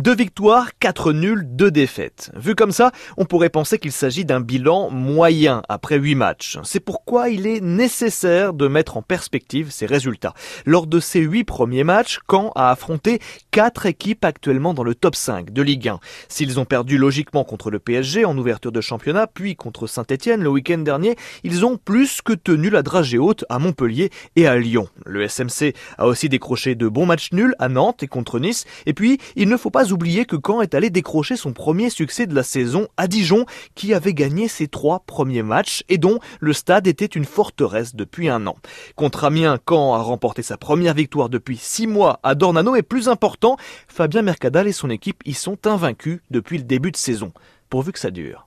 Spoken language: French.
Deux victoires, quatre nuls, deux défaites. Vu comme ça, on pourrait penser qu'il s'agit d'un bilan moyen après huit matchs. C'est pourquoi il est nécessaire de mettre en perspective ces résultats. Lors de ces huit premiers matchs, Caen a affronté quatre équipes actuellement dans le top 5 de Ligue 1. S'ils ont perdu logiquement contre le PSG en ouverture de championnat, puis contre Saint-Etienne le week-end dernier, ils ont plus que tenu la dragée haute à Montpellier et à Lyon. Le SMC a aussi décroché de bons matchs nuls à Nantes et contre Nice. Et puis, il ne faut pas oublier que Caen est allé décrocher son premier succès de la saison à Dijon, qui avait gagné ses trois premiers matchs et dont le stade était une forteresse depuis un an. Contre Amiens, Caen a remporté sa première victoire depuis six mois à Dornano et plus important, Fabien Mercadal et son équipe y sont invaincus depuis le début de saison. Pourvu que ça dure.